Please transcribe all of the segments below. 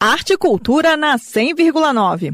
Arte e Cultura na 100,9.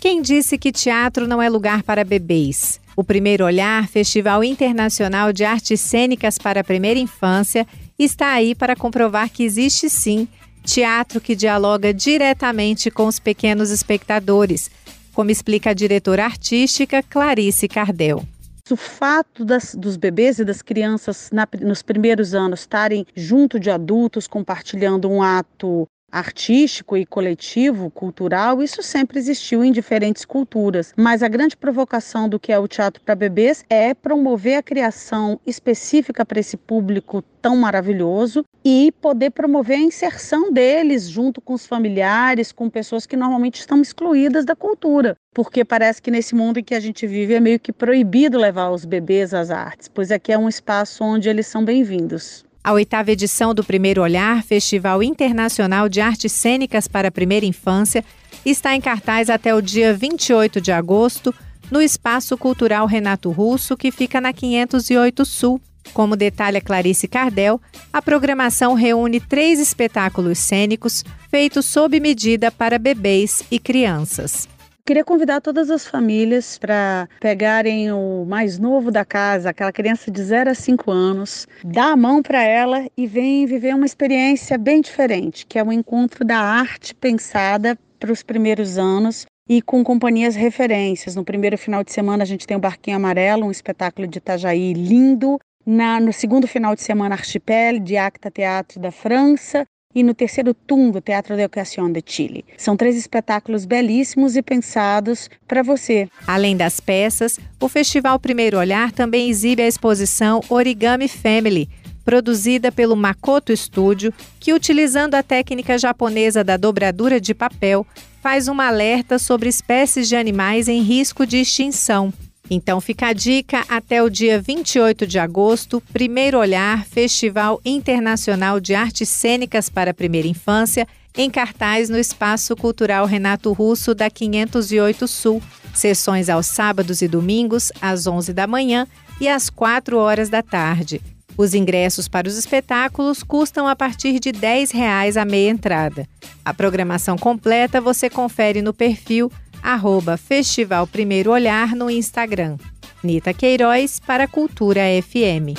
Quem disse que teatro não é lugar para bebês? O Primeiro Olhar, Festival Internacional de Artes Cênicas para a Primeira Infância, está aí para comprovar que existe sim teatro que dialoga diretamente com os pequenos espectadores, como explica a diretora artística Clarice Cardel. O fato das, dos bebês e das crianças na, nos primeiros anos estarem junto de adultos, compartilhando um ato artístico e coletivo, cultural, isso sempre existiu em diferentes culturas. Mas a grande provocação do que é o teatro para bebês é promover a criação específica para esse público tão maravilhoso e poder promover a inserção deles junto com os familiares, com pessoas que normalmente estão excluídas da cultura. Porque parece que nesse mundo em que a gente vive é meio que proibido levar os bebês às artes, pois aqui é um espaço onde eles são bem-vindos. A oitava edição do Primeiro Olhar, Festival Internacional de Artes Cênicas para a Primeira Infância, está em cartaz até o dia 28 de agosto, no Espaço Cultural Renato Russo, que fica na 508 Sul. Como detalha Clarice Cardel, a programação reúne três espetáculos cênicos feitos sob medida para bebês e crianças. Queria convidar todas as famílias para pegarem o mais novo da casa, aquela criança de 0 a 5 anos, dar a mão para ela e vem viver uma experiência bem diferente, que é o um encontro da arte pensada para os primeiros anos e com companhias referências. No primeiro final de semana a gente tem o Barquinho Amarelo, um espetáculo de Itajaí lindo. Na, no segundo final de semana, Archipel, de Acta Teatro da França e no terceiro TUM do Teatro de Ocasión de Chile. São três espetáculos belíssimos e pensados para você. Além das peças, o Festival Primeiro Olhar também exibe a exposição Origami Family, produzida pelo Makoto Studio, que utilizando a técnica japonesa da dobradura de papel, faz um alerta sobre espécies de animais em risco de extinção. Então fica a dica até o dia 28 de agosto, Primeiro Olhar, Festival Internacional de Artes Cênicas para a Primeira Infância, em cartaz no Espaço Cultural Renato Russo da 508 Sul. Sessões aos sábados e domingos, às 11 da manhã e às 4 horas da tarde. Os ingressos para os espetáculos custam a partir de R$ 10 a meia entrada. A programação completa você confere no perfil arroba Festival Primeiro Olhar no Instagram. Nita Queiroz para Cultura FM.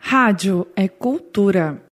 Rádio é cultura.